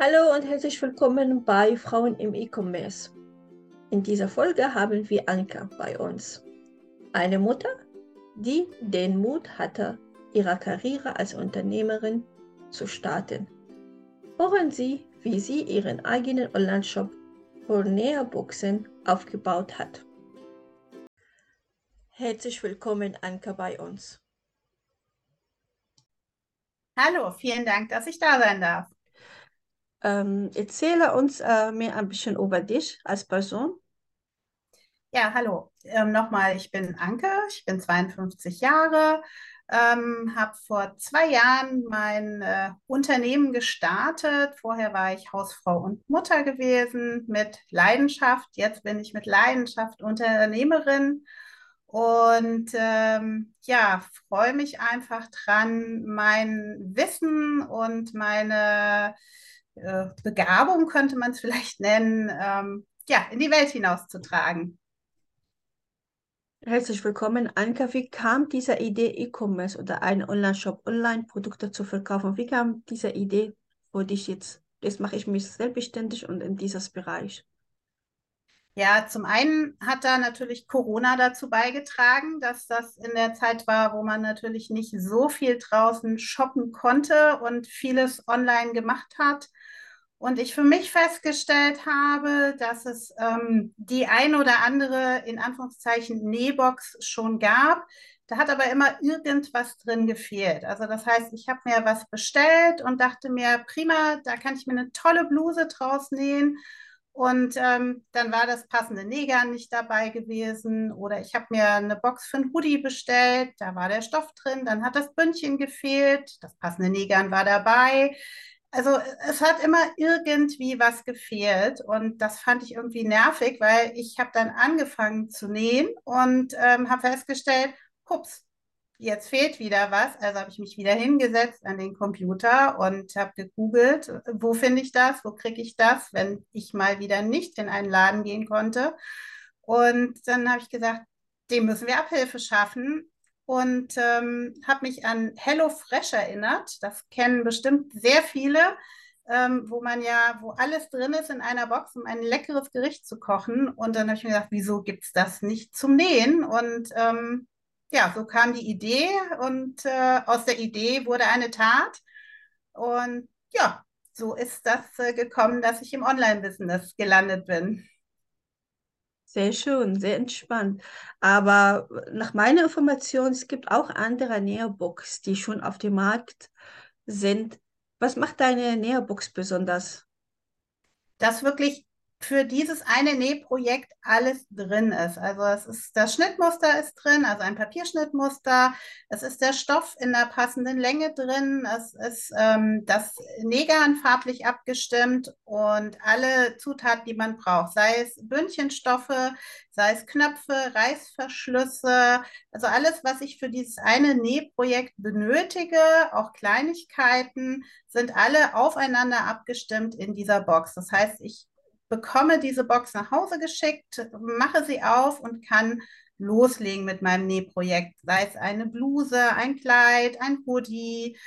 Hallo und herzlich willkommen bei Frauen im E-Commerce. In dieser Folge haben wir Anka bei uns. Eine Mutter, die den Mut hatte, ihre Karriere als Unternehmerin zu starten. Hören Sie, wie sie ihren eigenen Online-Shop für Näherboxen aufgebaut hat. Herzlich willkommen, Anka, bei uns. Hallo, vielen Dank, dass ich da sein darf. Ähm, erzähle uns äh, mir ein bisschen über dich als Person. Ja, hallo. Ähm, nochmal, ich bin Anke, ich bin 52 Jahre, ähm, habe vor zwei Jahren mein äh, Unternehmen gestartet. Vorher war ich Hausfrau und Mutter gewesen mit Leidenschaft. Jetzt bin ich mit Leidenschaft Unternehmerin und ähm, ja, freue mich einfach dran, mein Wissen und meine äh, Begabung, könnte man es vielleicht nennen, ähm, ja, in die Welt hinauszutragen. Herzlich willkommen, Anka. Wie kam diese Idee, E-Commerce oder einen Online-Shop, Online-Produkte zu verkaufen? Wie kam diese Idee für dich jetzt? Jetzt mache ich mich selbstständig und in dieses Bereich. Ja, zum einen hat da natürlich Corona dazu beigetragen, dass das in der Zeit war, wo man natürlich nicht so viel draußen shoppen konnte und vieles online gemacht hat. Und ich für mich festgestellt habe, dass es ähm, die ein oder andere, in Anführungszeichen, Nähbox schon gab. Da hat aber immer irgendwas drin gefehlt. Also das heißt, ich habe mir was bestellt und dachte mir, prima, da kann ich mir eine tolle Bluse draus nähen. Und ähm, dann war das passende Nähgarn nicht dabei gewesen. Oder ich habe mir eine Box für ein Hoodie bestellt, da war der Stoff drin, dann hat das Bündchen gefehlt, das passende Nähgarn war dabei also es hat immer irgendwie was gefehlt und das fand ich irgendwie nervig, weil ich habe dann angefangen zu nähen und ähm, habe festgestellt, hups, jetzt fehlt wieder was. Also habe ich mich wieder hingesetzt an den Computer und habe gegoogelt, wo finde ich das, wo kriege ich das, wenn ich mal wieder nicht in einen Laden gehen konnte. Und dann habe ich gesagt, dem müssen wir Abhilfe schaffen und ähm, habe mich an HelloFresh erinnert. Das kennen bestimmt sehr viele, ähm, wo man ja, wo alles drin ist in einer Box, um ein leckeres Gericht zu kochen. Und dann habe ich mir gedacht, wieso gibt es das nicht zum Nähen? Und ähm, ja, so kam die Idee und äh, aus der Idee wurde eine Tat. Und ja, so ist das äh, gekommen, dass ich im Online-Business gelandet bin. Sehr schön, sehr entspannt. Aber nach meiner Information, es gibt auch andere Näherbooks, die schon auf dem Markt sind. Was macht deine Näherbox besonders? Dass wirklich für dieses eine Nähprojekt alles drin ist. Also es ist das Schnittmuster ist drin, also ein Papierschnittmuster. Es ist der Stoff in der passenden Länge drin. Es ist ähm, das Nähgarn farblich abgestimmt und alle Zutaten, die man braucht, sei es Bündchenstoffe, sei es Knöpfe, Reißverschlüsse, also alles, was ich für dieses eine Nähprojekt benötige, auch Kleinigkeiten, sind alle aufeinander abgestimmt in dieser Box. Das heißt, ich bekomme diese Box nach Hause geschickt, mache sie auf und kann loslegen mit meinem Nähprojekt. Sei es eine Bluse, ein Kleid, ein Hoodie,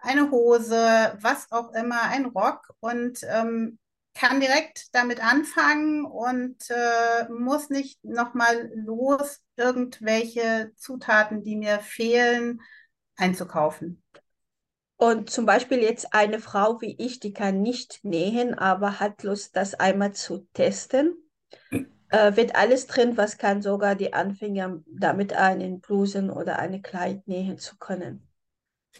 eine Hose, was auch immer, ein Rock und ähm, kann direkt damit anfangen und äh, muss nicht nochmal los, irgendwelche Zutaten, die mir fehlen, einzukaufen. Und zum Beispiel jetzt eine Frau wie ich, die kann nicht nähen, aber hat Lust, das einmal zu testen. Äh, wird alles drin, was kann sogar die Anfänger damit einen Blusen oder eine Kleid nähen zu können.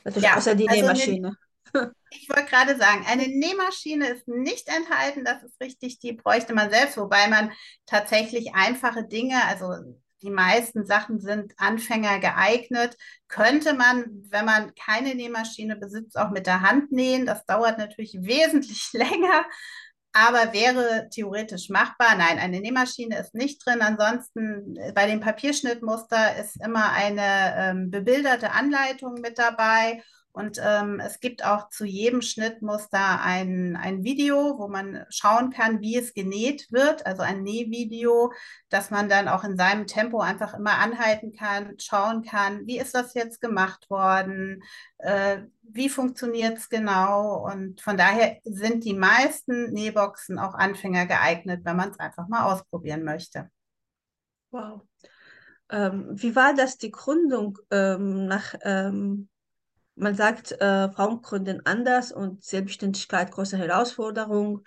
Natürlich ja, außer die also Nähmaschine. Eine, ich wollte gerade sagen, eine Nähmaschine ist nicht enthalten, das ist richtig, die bräuchte man selbst, wobei man tatsächlich einfache Dinge, also die meisten Sachen sind Anfänger geeignet. Könnte man, wenn man keine Nähmaschine besitzt, auch mit der Hand nähen. Das dauert natürlich wesentlich länger, aber wäre theoretisch machbar. Nein, eine Nähmaschine ist nicht drin. Ansonsten äh, bei dem Papierschnittmuster ist immer eine ähm, bebilderte Anleitung mit dabei. Und ähm, es gibt auch zu jedem Schnittmuster ein, ein Video, wo man schauen kann, wie es genäht wird, also ein Nähvideo, dass man dann auch in seinem Tempo einfach immer anhalten kann, schauen kann, wie ist das jetzt gemacht worden, äh, wie funktioniert es genau. Und von daher sind die meisten Nähboxen auch Anfänger geeignet, wenn man es einfach mal ausprobieren möchte. Wow. Ähm, wie war das, die Gründung ähm, nach ähm, man sagt, äh, Frauen gründen anders und Selbstständigkeit große Herausforderung.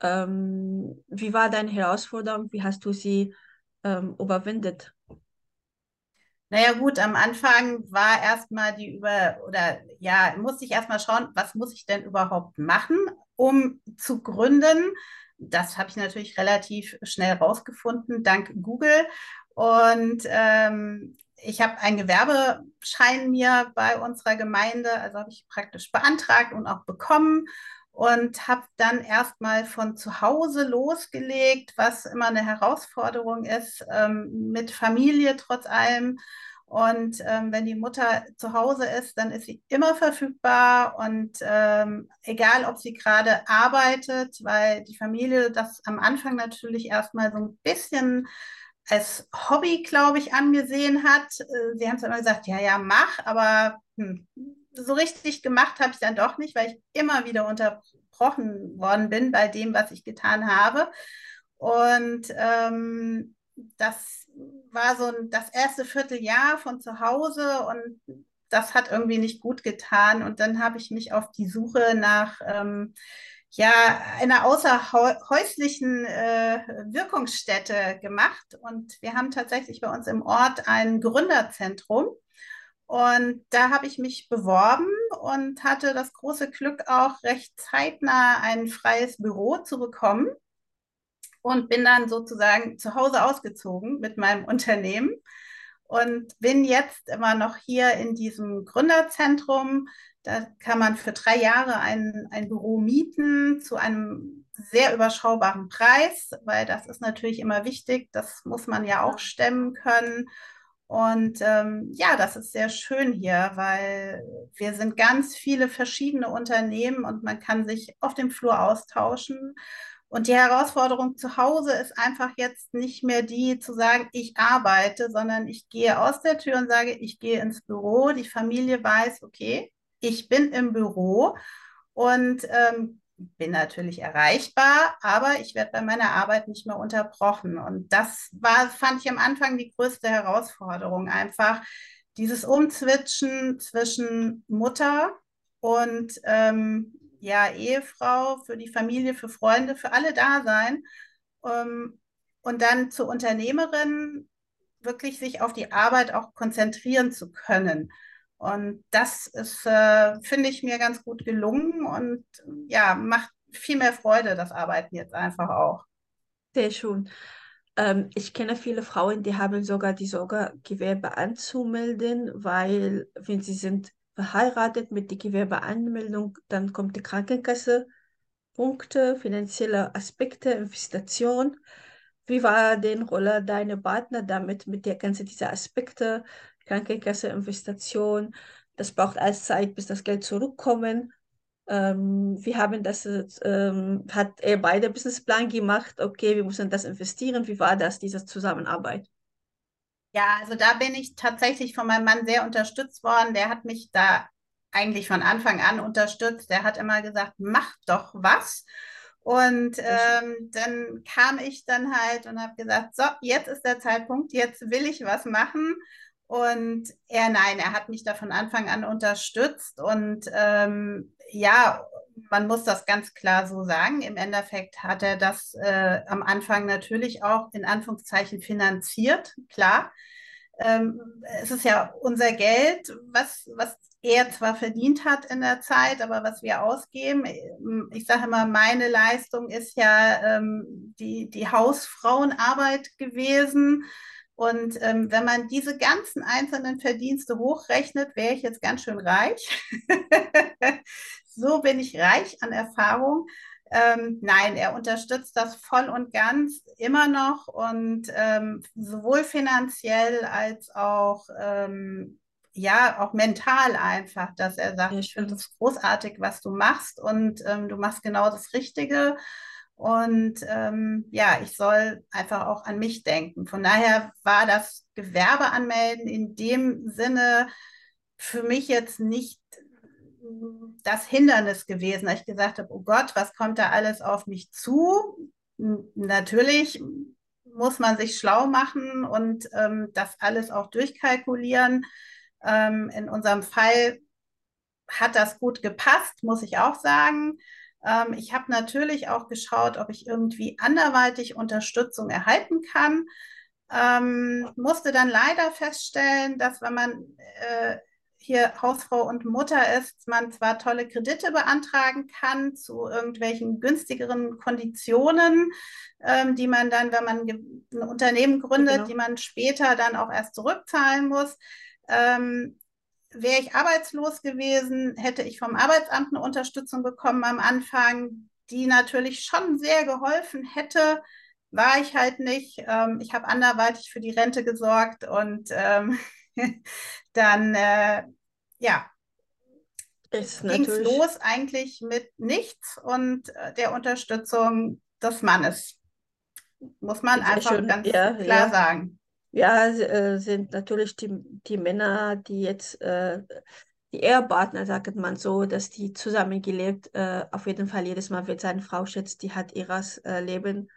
Ähm, wie war deine Herausforderung? Wie hast du sie ähm, überwindet? Naja gut, am Anfang war erstmal die über, oder ja, musste ich erstmal schauen, was muss ich denn überhaupt machen, um zu gründen. Das habe ich natürlich relativ schnell rausgefunden, dank Google. Und ähm, ich habe einen Gewerbeschein mir bei unserer Gemeinde, also habe ich praktisch beantragt und auch bekommen und habe dann erstmal von zu Hause losgelegt, was immer eine Herausforderung ist, ähm, mit Familie trotz allem. Und ähm, wenn die Mutter zu Hause ist, dann ist sie immer verfügbar und ähm, egal, ob sie gerade arbeitet, weil die Familie das am Anfang natürlich erstmal so ein bisschen als Hobby, glaube ich, angesehen hat. Äh, sie haben zwar immer gesagt, ja, ja, mach, aber hm, so richtig gemacht habe ich dann doch nicht, weil ich immer wieder unterbrochen worden bin bei dem, was ich getan habe. Und ähm, das war so das erste Vierteljahr von zu Hause und das hat irgendwie nicht gut getan. Und dann habe ich mich auf die Suche nach ähm, ja, einer außerhäuslichen äh, Wirkungsstätte gemacht. Und wir haben tatsächlich bei uns im Ort ein Gründerzentrum. Und da habe ich mich beworben und hatte das große Glück, auch recht zeitnah ein freies Büro zu bekommen. Und bin dann sozusagen zu Hause ausgezogen mit meinem Unternehmen und bin jetzt immer noch hier in diesem Gründerzentrum da kann man für drei Jahre ein, ein Büro mieten zu einem sehr überschaubaren Preis, weil das ist natürlich immer wichtig. Das muss man ja auch stemmen können. Und ähm, ja, das ist sehr schön hier, weil wir sind ganz viele verschiedene Unternehmen und man kann sich auf dem Flur austauschen. Und die Herausforderung zu Hause ist einfach jetzt nicht mehr die zu sagen, ich arbeite, sondern ich gehe aus der Tür und sage, ich gehe ins Büro. Die Familie weiß, okay, ich bin im Büro und ähm, bin natürlich erreichbar, aber ich werde bei meiner Arbeit nicht mehr unterbrochen. Und das war, fand ich am Anfang die größte Herausforderung, einfach dieses Umzwitschen zwischen Mutter und ähm, ja, Ehefrau, für die Familie, für Freunde, für alle da sein. Ähm, und dann zur Unternehmerin wirklich sich auf die Arbeit auch konzentrieren zu können. Und das ist, äh, finde ich, mir ganz gut gelungen und ja, macht viel mehr Freude, das Arbeiten jetzt einfach auch. Sehr schön. Ähm, ich kenne viele Frauen, die haben sogar die Sorgegewerbe anzumelden, weil wenn sie sind verheiratet mit der Gewerbeanmeldung, dann kommt die Krankenkasse, Punkte, finanzielle Aspekte, Investition. Wie war denn Rolle deiner Partner damit, mit der ganzen dieser Aspekte, Krankenkasse, Investition. Das braucht alles Zeit, bis das Geld zurückkommt. Ähm, wir haben das, ähm, hat er beide Businessplan gemacht. Okay, wir müssen das investieren. Wie war das, diese Zusammenarbeit? Ja, also da bin ich tatsächlich von meinem Mann sehr unterstützt worden. Der hat mich da eigentlich von Anfang an unterstützt. Der hat immer gesagt, mach doch was. Und ähm, dann kam ich dann halt und habe gesagt, so, jetzt ist der Zeitpunkt, jetzt will ich was machen. Und er, nein, er hat mich da von Anfang an unterstützt. Und ähm, ja, man muss das ganz klar so sagen. Im Endeffekt hat er das äh, am Anfang natürlich auch in Anführungszeichen finanziert, klar. Ähm, es ist ja unser Geld, was, was er zwar verdient hat in der Zeit, aber was wir ausgeben. Ich sage immer, meine Leistung ist ja ähm, die, die Hausfrauenarbeit gewesen. Und ähm, wenn man diese ganzen einzelnen Verdienste hochrechnet, wäre ich jetzt ganz schön reich. so bin ich reich an Erfahrung. Ähm, nein, er unterstützt das voll und ganz immer noch und ähm, sowohl finanziell als auch ähm, ja, auch mental einfach, dass er sagt, ich finde es großartig, was du machst und ähm, du machst genau das Richtige. Und ähm, ja, ich soll einfach auch an mich denken. Von daher war das Gewerbe anmelden in dem Sinne für mich jetzt nicht das Hindernis gewesen, dass ich gesagt habe, oh Gott, was kommt da alles auf mich zu? Natürlich muss man sich schlau machen und ähm, das alles auch durchkalkulieren. Ähm, in unserem Fall hat das gut gepasst, muss ich auch sagen. Ähm, ich habe natürlich auch geschaut, ob ich irgendwie anderweitig Unterstützung erhalten kann. Ähm, musste dann leider feststellen, dass wenn man äh, hier Hausfrau und Mutter ist, man zwar tolle Kredite beantragen kann zu irgendwelchen günstigeren Konditionen, ähm, die man dann, wenn man ein Unternehmen gründet, genau. die man später dann auch erst zurückzahlen muss. Ähm, Wäre ich arbeitslos gewesen, hätte ich vom Arbeitsamt eine Unterstützung bekommen am Anfang, die natürlich schon sehr geholfen hätte. War ich halt nicht. Ähm, ich habe anderweitig für die Rente gesorgt und ähm, dann, äh, ja, ging es los eigentlich mit nichts und äh, der Unterstützung des Mannes. Muss man einfach schön. ganz ja, klar ja. sagen. Ja, äh, sind natürlich die, die Männer, die jetzt äh, die Ehepartner, sagt man so, dass die zusammengelebt, äh, auf jeden Fall jedes Mal wird seine Frau schätzt, die hat ihres Leben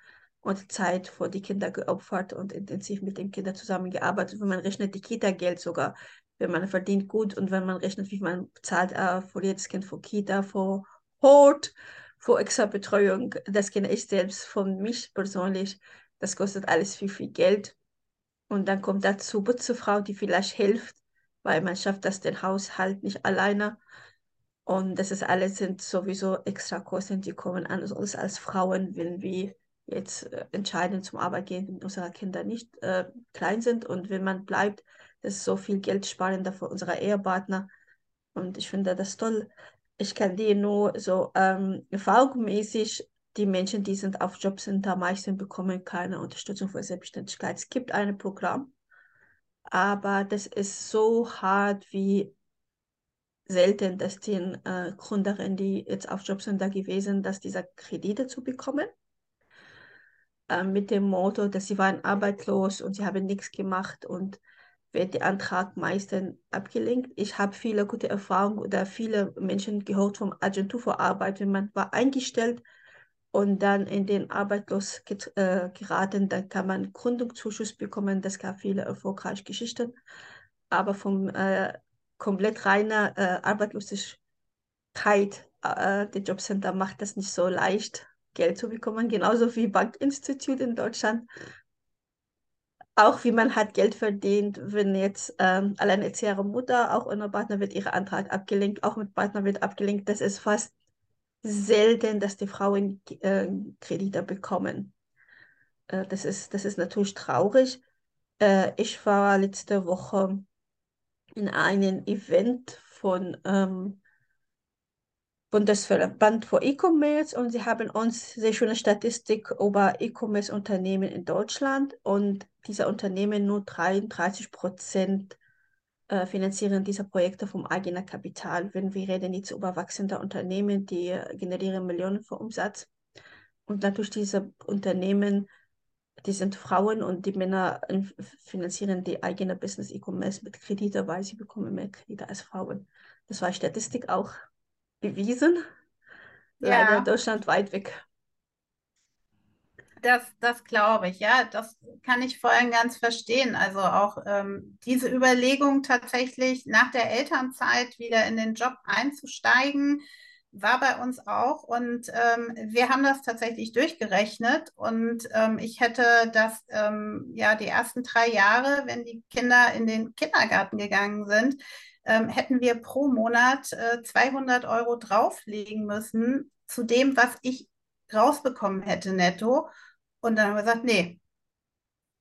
und Zeit vor die Kinder geopfert und intensiv mit den Kindern zusammengearbeitet. Wenn man rechnet die Kita-Geld sogar, wenn man verdient gut und wenn man rechnet, wie man zahlt äh, für jedes Kind vor Kita, vor Hort, vor extra Betreuung, das kenne ich selbst von mich persönlich. Das kostet alles viel, viel Geld. Und dann kommt dazu Putzefrau, die vielleicht hilft, weil man schafft das den Haushalt nicht alleine. Und das ist alles sind sowieso extra Kosten, die kommen an uns als Frauen, wenn wir jetzt äh, entscheiden zum Arbeit gehen, wenn unsere Kinder nicht äh, klein sind und wenn man bleibt, das ist so viel Geld sparender für unsere Ehepartner. Und ich finde das toll. Ich kann dir nur so ähm, erfahrungsmäßig, die Menschen, die sind auf Jobcenter, meistens bekommen keine Unterstützung für Selbstständigkeit. Es gibt ein Programm, aber das ist so hart wie selten, dass die äh, Gründerinnen, die jetzt auf Jobcenter gewesen dass diese Kredite zu bekommen. Äh, mit dem Motto, dass sie waren arbeitslos und sie haben nichts gemacht und wird der Antrag meistens abgelehnt. Ich habe viele gute Erfahrungen oder viele Menschen gehört vom Agentur für Arbeit, wenn man war eingestellt und dann in den Arbeitslos äh, geraten, dann kann man Gründungszuschuss bekommen. Das gab viele erfolgreiche Geschichten. Aber vom äh, komplett reiner äh, Arbeitslosigkeit, äh, der Jobcenter macht das nicht so leicht Geld zu bekommen, genauso wie Bankinstitut in Deutschland. Auch wie man hat Geld verdient, wenn jetzt ähm, alleinerziehende Mutter, auch ohne Partner wird ihr Antrag abgelenkt, auch mit Partner wird abgelenkt. Das ist fast selten, dass die Frauen äh, Kredite bekommen. Äh, das, ist, das ist natürlich traurig. Äh, ich war letzte Woche in einem Event von ähm, Bundesverband für E-Commerce und sie haben uns sehr schöne Statistik über E-Commerce-Unternehmen in Deutschland und diese Unternehmen nur 33 Prozent äh, finanzieren diese Projekte vom eigenen Kapital. Wenn wir reden jetzt über wachsende Unternehmen, die generieren Millionen für Umsatz und natürlich diese Unternehmen, die sind Frauen und die Männer finanzieren die eigene Business E-Commerce mit Kredite, weil sie bekommen mehr Kredite als Frauen. Das war Statistik auch bewiesen. Ja. Leider Deutschland weit weg. Das, das glaube ich, ja, das kann ich vor allem ganz verstehen. Also auch ähm, diese Überlegung tatsächlich nach der Elternzeit wieder in den Job einzusteigen, war bei uns auch. Und ähm, wir haben das tatsächlich durchgerechnet. Und ähm, ich hätte das ähm, ja die ersten drei Jahre, wenn die Kinder in den Kindergarten gegangen sind, ähm, hätten wir pro Monat äh, 200 Euro drauflegen müssen zu dem, was ich rausbekommen hätte netto. Und dann haben wir gesagt, nee,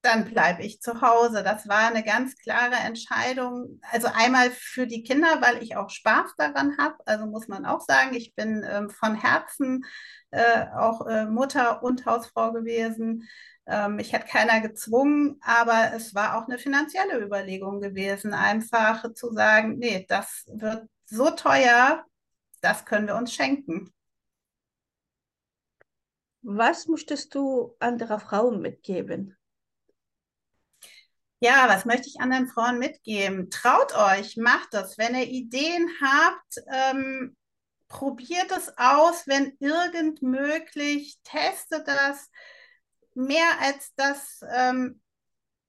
dann bleibe ich zu Hause. Das war eine ganz klare Entscheidung. Also einmal für die Kinder, weil ich auch Spaß daran habe. Also muss man auch sagen, ich bin ähm, von Herzen äh, auch äh, Mutter und Hausfrau gewesen. Ähm, ich hätte keiner gezwungen, aber es war auch eine finanzielle Überlegung gewesen, einfach zu sagen, nee, das wird so teuer, das können wir uns schenken. Was möchtest du anderer Frauen mitgeben? Ja, was möchte ich anderen Frauen mitgeben? Traut euch, macht das. Wenn ihr Ideen habt, ähm, probiert es aus, wenn irgend möglich, testet das. Mehr als das, ähm,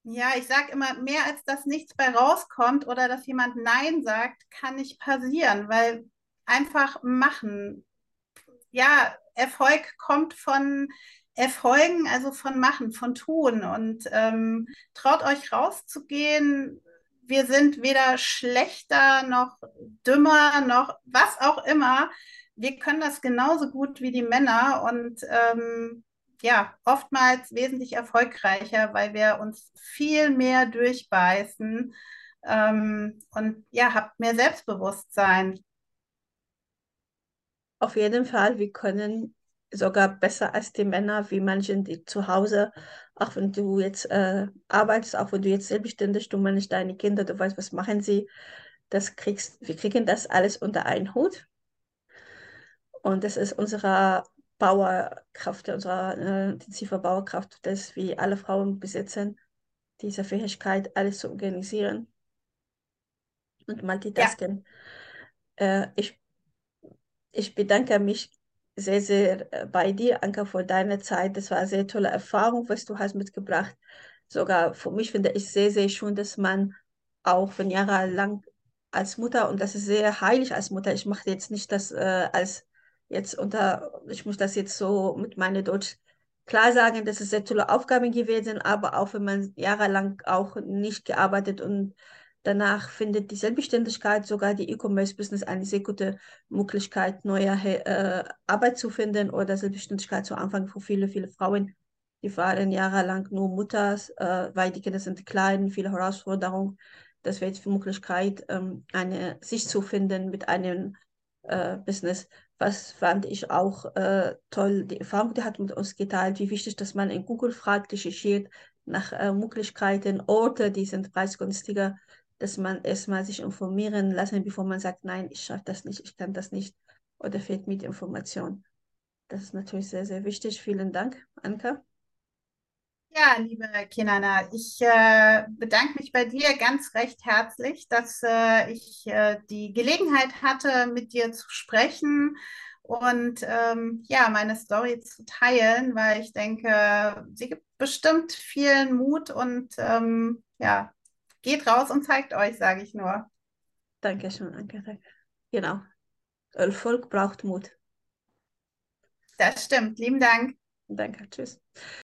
ja, ich sage immer, mehr als dass nichts bei rauskommt oder dass jemand Nein sagt, kann nicht passieren, weil einfach machen. Ja, Erfolg kommt von Erfolgen, also von Machen, von Tun. Und ähm, traut euch rauszugehen. Wir sind weder schlechter noch dümmer noch was auch immer. Wir können das genauso gut wie die Männer und ähm, ja, oftmals wesentlich erfolgreicher, weil wir uns viel mehr durchbeißen ähm, und ja, habt mehr Selbstbewusstsein. Auf jeden Fall, wir können sogar besser als die Männer, wie manchen, die zu Hause, auch wenn du jetzt äh, arbeitest, auch wenn du jetzt selbstständig, du managst deine Kinder, du weißt, was machen sie, das kriegst, wir kriegen das alles unter einen Hut. Und das ist unsere Bauerkraft, unsere äh, intensive Bauerkraft, dass wir alle Frauen besitzen, diese Fähigkeit, alles zu organisieren und multitasken. Ja. Äh, ich, ich bedanke mich sehr, sehr äh, bei dir, Anka, für deine Zeit. Das war eine sehr tolle Erfahrung, was du hast mitgebracht. Sogar für mich finde ich sehr, sehr schön, dass man auch von jahrelang als Mutter, und das ist sehr heilig als Mutter, ich mache jetzt nicht das äh, als jetzt unter, ich muss das jetzt so mit meiner Deutsch klar sagen, das ist sehr tolle Aufgaben gewesen, aber auch wenn man jahrelang auch nicht gearbeitet und Danach findet die Selbstständigkeit, sogar die E-Commerce-Business, eine sehr gute Möglichkeit, neue äh, Arbeit zu finden oder Selbstständigkeit zu anfangen für viele, viele Frauen. Die waren jahrelang nur Mutters, äh, weil die Kinder sind klein, viele Herausforderungen. Das wäre jetzt die Möglichkeit, ähm, eine, sich zu finden mit einem äh, Business. Was fand ich auch äh, toll, die Erfahrung, die hat mit uns geteilt, wie wichtig, dass man in Google fragt, recherchiert nach äh, Möglichkeiten, Orte, die sind preisgünstiger dass man erstmal sich informieren lassen, bevor man sagt, nein, ich schaffe das nicht, ich kann das nicht oder fehlt mit Information. Das ist natürlich sehr, sehr wichtig. Vielen Dank, Anka. Ja, liebe Kinana, ich äh, bedanke mich bei dir ganz recht herzlich, dass äh, ich äh, die Gelegenheit hatte, mit dir zu sprechen und ähm, ja, meine Story zu teilen, weil ich denke, sie gibt bestimmt vielen Mut und ähm, ja, Geht raus und zeigt euch, sage ich nur. Dankeschön, danke, Genau. Erfolg braucht Mut. Das stimmt. Lieben Dank. Danke, tschüss.